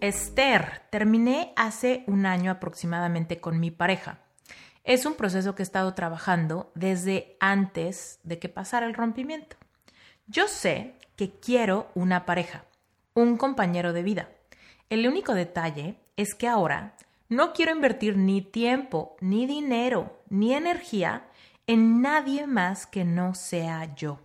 Esther, terminé hace un año aproximadamente con mi pareja. Es un proceso que he estado trabajando desde antes de que pasara el rompimiento. Yo sé que quiero una pareja, un compañero de vida. El único detalle es que ahora no quiero invertir ni tiempo, ni dinero, ni energía en nadie más que no sea yo.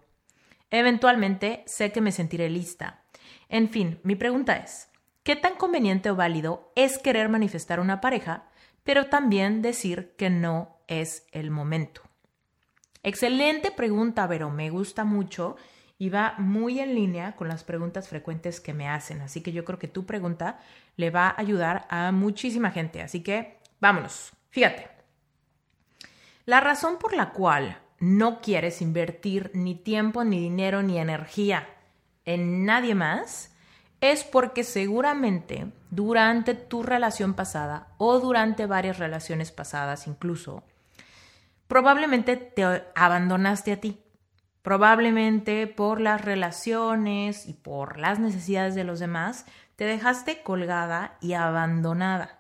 Eventualmente sé que me sentiré lista. En fin, mi pregunta es, ¿Qué tan conveniente o válido es querer manifestar una pareja, pero también decir que no es el momento? Excelente pregunta, pero me gusta mucho y va muy en línea con las preguntas frecuentes que me hacen. Así que yo creo que tu pregunta le va a ayudar a muchísima gente. Así que vámonos. Fíjate. La razón por la cual no quieres invertir ni tiempo, ni dinero, ni energía en nadie más es porque seguramente durante tu relación pasada o durante varias relaciones pasadas incluso, probablemente te abandonaste a ti. Probablemente por las relaciones y por las necesidades de los demás, te dejaste colgada y abandonada.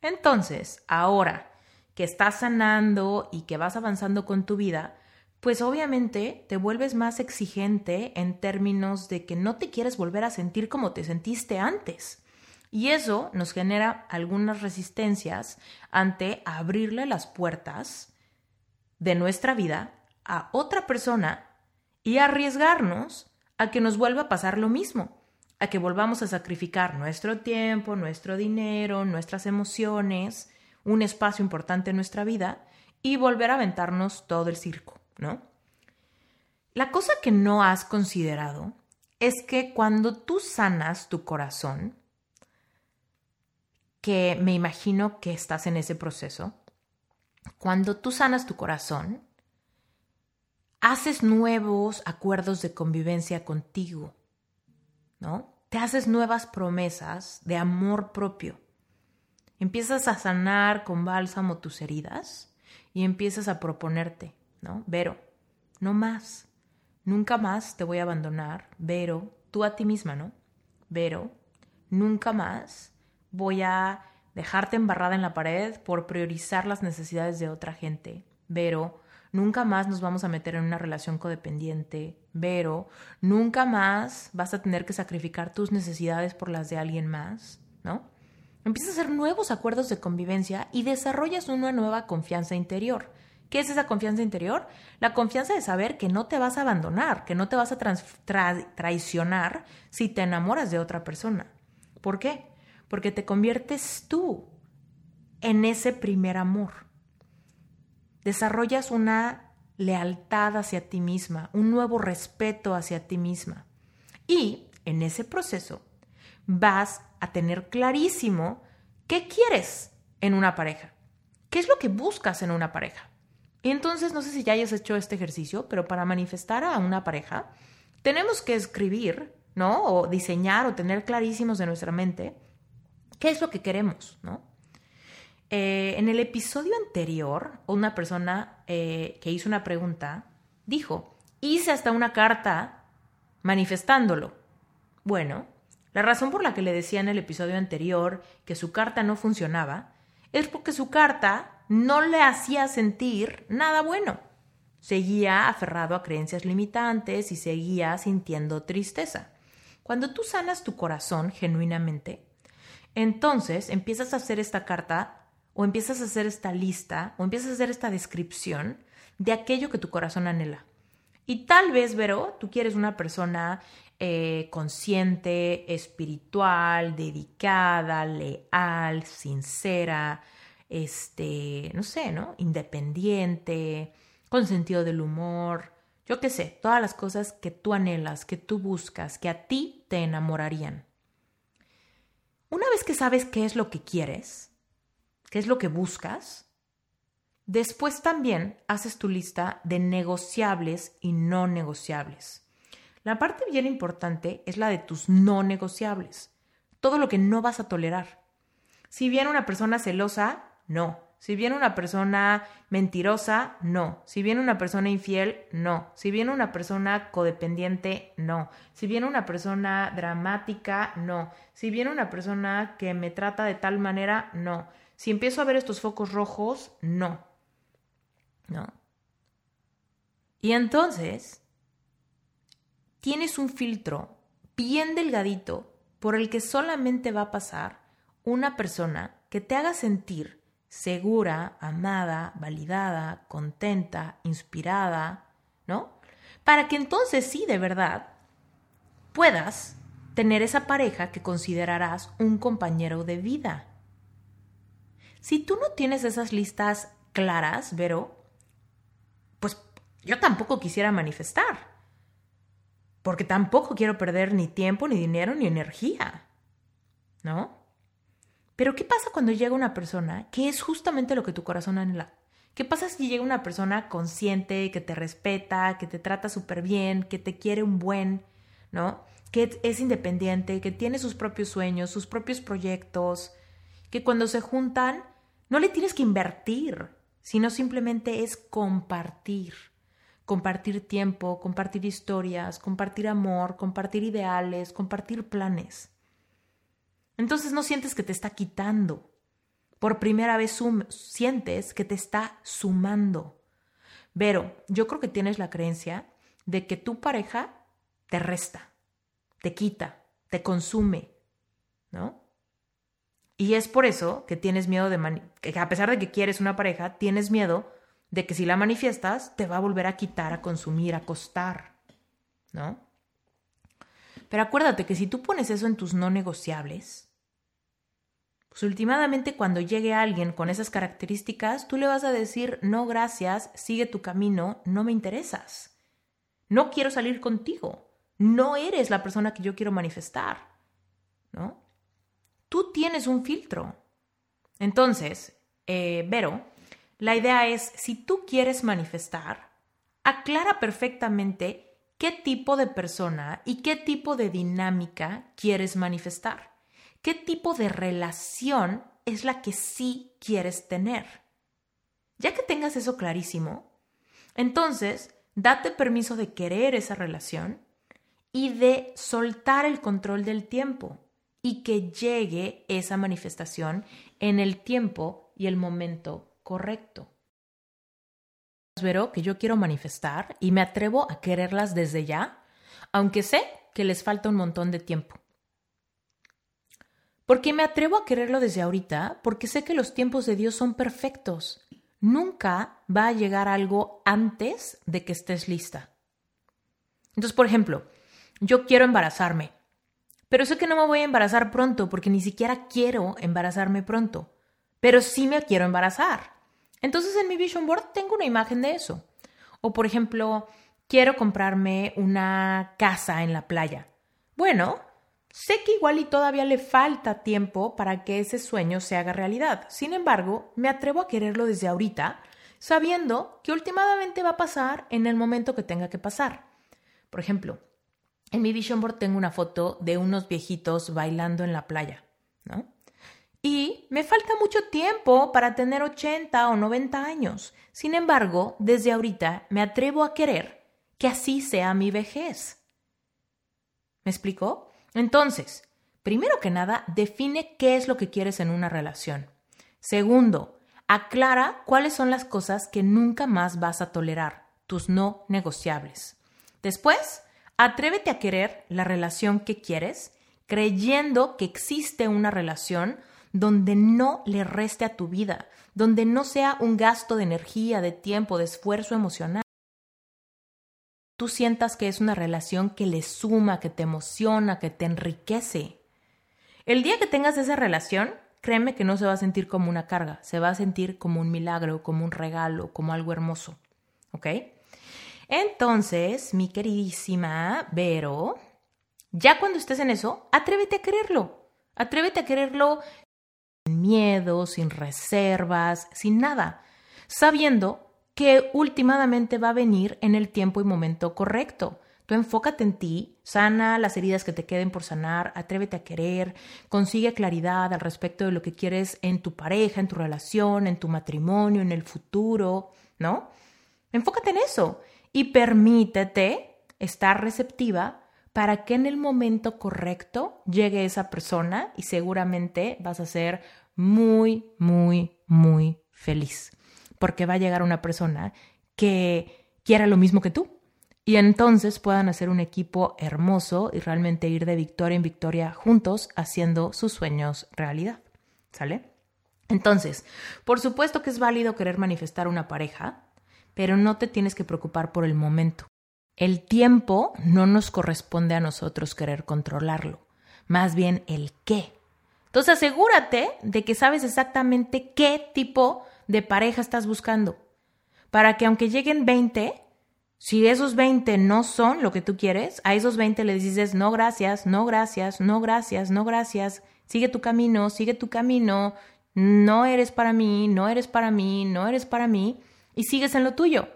Entonces, ahora que estás sanando y que vas avanzando con tu vida, pues obviamente te vuelves más exigente en términos de que no te quieres volver a sentir como te sentiste antes. Y eso nos genera algunas resistencias ante abrirle las puertas de nuestra vida a otra persona y arriesgarnos a que nos vuelva a pasar lo mismo, a que volvamos a sacrificar nuestro tiempo, nuestro dinero, nuestras emociones, un espacio importante en nuestra vida y volver a aventarnos todo el circo. La cosa que no has considerado es que cuando tú sanas tu corazón, que me imagino que estás en ese proceso, cuando tú sanas tu corazón, haces nuevos acuerdos de convivencia contigo, ¿no? Te haces nuevas promesas de amor propio. Empiezas a sanar con bálsamo tus heridas y empiezas a proponerte, ¿no? Vero, no más. Nunca más te voy a abandonar. Vero, tú a ti misma, ¿no? Vero, nunca más voy a dejarte embarrada en la pared por priorizar las necesidades de otra gente. Vero, nunca más nos vamos a meter en una relación codependiente. Vero, nunca más vas a tener que sacrificar tus necesidades por las de alguien más, ¿no? Empiezas a hacer nuevos acuerdos de convivencia y desarrollas una nueva confianza interior. ¿Qué es esa confianza interior? La confianza de saber que no te vas a abandonar, que no te vas a traicionar si te enamoras de otra persona. ¿Por qué? Porque te conviertes tú en ese primer amor. Desarrollas una lealtad hacia ti misma, un nuevo respeto hacia ti misma. Y en ese proceso vas a tener clarísimo qué quieres en una pareja. ¿Qué es lo que buscas en una pareja? Entonces, no sé si ya hayas hecho este ejercicio, pero para manifestar a una pareja, tenemos que escribir, ¿no? O diseñar o tener clarísimos de nuestra mente qué es lo que queremos, ¿no? Eh, en el episodio anterior, una persona eh, que hizo una pregunta dijo, hice hasta una carta manifestándolo. Bueno, la razón por la que le decía en el episodio anterior que su carta no funcionaba es porque su carta no le hacía sentir nada bueno. Seguía aferrado a creencias limitantes y seguía sintiendo tristeza. Cuando tú sanas tu corazón genuinamente, entonces empiezas a hacer esta carta o empiezas a hacer esta lista o empiezas a hacer esta descripción de aquello que tu corazón anhela. Y tal vez, Vero, tú quieres una persona eh, consciente, espiritual, dedicada, leal, sincera, este, no sé, ¿no? Independiente, con sentido del humor, yo qué sé, todas las cosas que tú anhelas, que tú buscas, que a ti te enamorarían. Una vez que sabes qué es lo que quieres, qué es lo que buscas, Después también haces tu lista de negociables y no negociables. La parte bien importante es la de tus no negociables. Todo lo que no vas a tolerar. Si viene una persona celosa, no. Si viene una persona mentirosa, no. Si viene una persona infiel, no. Si viene una persona codependiente, no. Si viene una persona dramática, no. Si viene una persona que me trata de tal manera, no. Si empiezo a ver estos focos rojos, no. ¿No? Y entonces, tienes un filtro bien delgadito por el que solamente va a pasar una persona que te haga sentir segura, amada, validada, contenta, inspirada, ¿no? Para que entonces sí, de verdad, puedas tener esa pareja que considerarás un compañero de vida. Si tú no tienes esas listas claras, Vero, pues yo tampoco quisiera manifestar. Porque tampoco quiero perder ni tiempo, ni dinero, ni energía. ¿No? Pero ¿qué pasa cuando llega una persona que es justamente lo que tu corazón anhela? ¿Qué pasa si llega una persona consciente, que te respeta, que te trata súper bien, que te quiere un buen, ¿no? Que es independiente, que tiene sus propios sueños, sus propios proyectos, que cuando se juntan no le tienes que invertir, sino simplemente es compartir. Compartir tiempo, compartir historias, compartir amor, compartir ideales, compartir planes. Entonces no sientes que te está quitando. Por primera vez sientes que te está sumando. Pero yo creo que tienes la creencia de que tu pareja te resta, te quita, te consume, ¿no? Y es por eso que tienes miedo de que a pesar de que quieres una pareja, tienes miedo de que si la manifiestas te va a volver a quitar, a consumir, a costar, ¿no? Pero acuérdate que si tú pones eso en tus no negociables, pues últimamente cuando llegue alguien con esas características, tú le vas a decir, no, gracias, sigue tu camino, no me interesas. No quiero salir contigo. No eres la persona que yo quiero manifestar. ¿No? Tú tienes un filtro. Entonces, eh, Vero, la idea es, si tú quieres manifestar, aclara perfectamente qué tipo de persona y qué tipo de dinámica quieres manifestar. ¿Qué tipo de relación es la que sí quieres tener? Ya que tengas eso clarísimo, entonces date permiso de querer esa relación y de soltar el control del tiempo y que llegue esa manifestación en el tiempo y el momento correcto vero que yo quiero manifestar y me atrevo a quererlas desde ya, aunque sé que les falta un montón de tiempo. Porque me atrevo a quererlo desde ahorita, porque sé que los tiempos de Dios son perfectos. Nunca va a llegar algo antes de que estés lista. Entonces, por ejemplo, yo quiero embarazarme, pero sé que no me voy a embarazar pronto porque ni siquiera quiero embarazarme pronto, pero sí me quiero embarazar. Entonces en mi vision board tengo una imagen de eso. O por ejemplo, quiero comprarme una casa en la playa. Bueno, sé que igual y todavía le falta tiempo para que ese sueño se haga realidad. Sin embargo, me atrevo a quererlo desde ahorita, sabiendo que últimamente va a pasar en el momento que tenga que pasar. Por ejemplo, en mi vision board tengo una foto de unos viejitos bailando en la playa, ¿no? Y me falta mucho tiempo para tener 80 o 90 años. Sin embargo, desde ahorita me atrevo a querer que así sea mi vejez. ¿Me explicó? Entonces, primero que nada, define qué es lo que quieres en una relación. Segundo, aclara cuáles son las cosas que nunca más vas a tolerar, tus no negociables. Después, atrévete a querer la relación que quieres, creyendo que existe una relación donde no le reste a tu vida, donde no sea un gasto de energía, de tiempo, de esfuerzo emocional. Tú sientas que es una relación que le suma, que te emociona, que te enriquece. El día que tengas esa relación, créeme que no se va a sentir como una carga, se va a sentir como un milagro, como un regalo, como algo hermoso. ¿Ok? Entonces, mi queridísima Vero, ya cuando estés en eso, atrévete a quererlo. Atrévete a quererlo sin miedo, sin reservas, sin nada. sabiendo que últimamente va a venir en el tiempo y momento correcto. Tú enfócate en ti, sana las heridas que te queden por sanar, atrévete a querer, consigue claridad al respecto de lo que quieres en tu pareja, en tu relación, en tu matrimonio, en el futuro, ¿no? Enfócate en eso y permítete estar receptiva para que en el momento correcto llegue esa persona y seguramente vas a ser muy, muy, muy feliz porque va a llegar una persona que quiera lo mismo que tú. Y entonces puedan hacer un equipo hermoso y realmente ir de victoria en victoria juntos haciendo sus sueños realidad. ¿Sale? Entonces, por supuesto que es válido querer manifestar una pareja, pero no te tienes que preocupar por el momento. El tiempo no nos corresponde a nosotros querer controlarlo, más bien el qué. Entonces asegúrate de que sabes exactamente qué tipo de pareja estás buscando. Para que aunque lleguen 20, si esos 20 no son lo que tú quieres, a esos 20 les dices no gracias, no gracias, no gracias, no gracias, sigue tu camino, sigue tu camino, no eres para mí, no eres para mí, no eres para mí, y sigues en lo tuyo.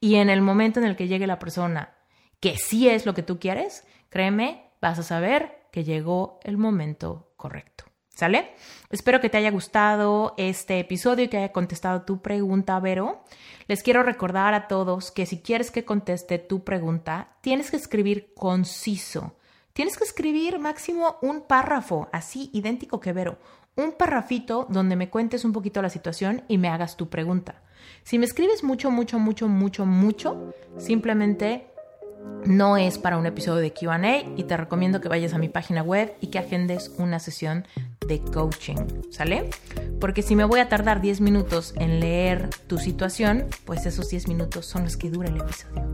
Y en el momento en el que llegue la persona que sí es lo que tú quieres, créeme, vas a saber que llegó el momento correcto. ¿Sale? Espero que te haya gustado este episodio y que haya contestado tu pregunta, Vero. Les quiero recordar a todos que si quieres que conteste tu pregunta, tienes que escribir conciso. Tienes que escribir máximo un párrafo, así idéntico que Vero. Un parrafito donde me cuentes un poquito la situación y me hagas tu pregunta. Si me escribes mucho, mucho, mucho, mucho, mucho, simplemente no es para un episodio de QA y te recomiendo que vayas a mi página web y que agendes una sesión de coaching, ¿sale? Porque si me voy a tardar 10 minutos en leer tu situación, pues esos 10 minutos son los que dura el episodio.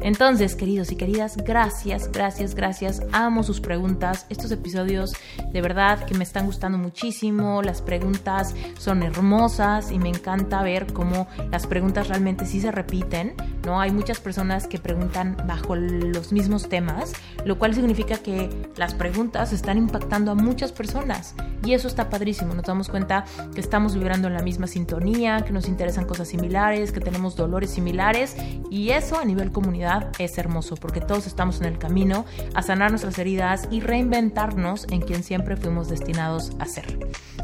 Entonces, queridos y queridas, gracias, gracias, gracias. Amo sus preguntas. Estos episodios de verdad que me están gustando muchísimo. Las preguntas son hermosas y me encanta ver cómo las preguntas realmente sí se repiten, ¿no? Hay muchas personas que preguntan bajo los mismos temas, lo cual significa que las preguntas están impactando a muchas personas y eso está padrísimo. Nos damos cuenta que estamos vibrando en la misma sintonía, que nos interesan cosas similares, que tenemos dolores similares y eso a nivel comunidad es hermoso porque todos estamos en el camino a sanar nuestras heridas y reinventarnos en quien siempre fuimos destinados a ser.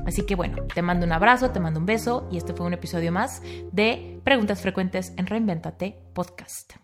Así que bueno, te mando un abrazo, te mando un beso y este fue un episodio más de Preguntas Frecuentes en Reinventate Podcast.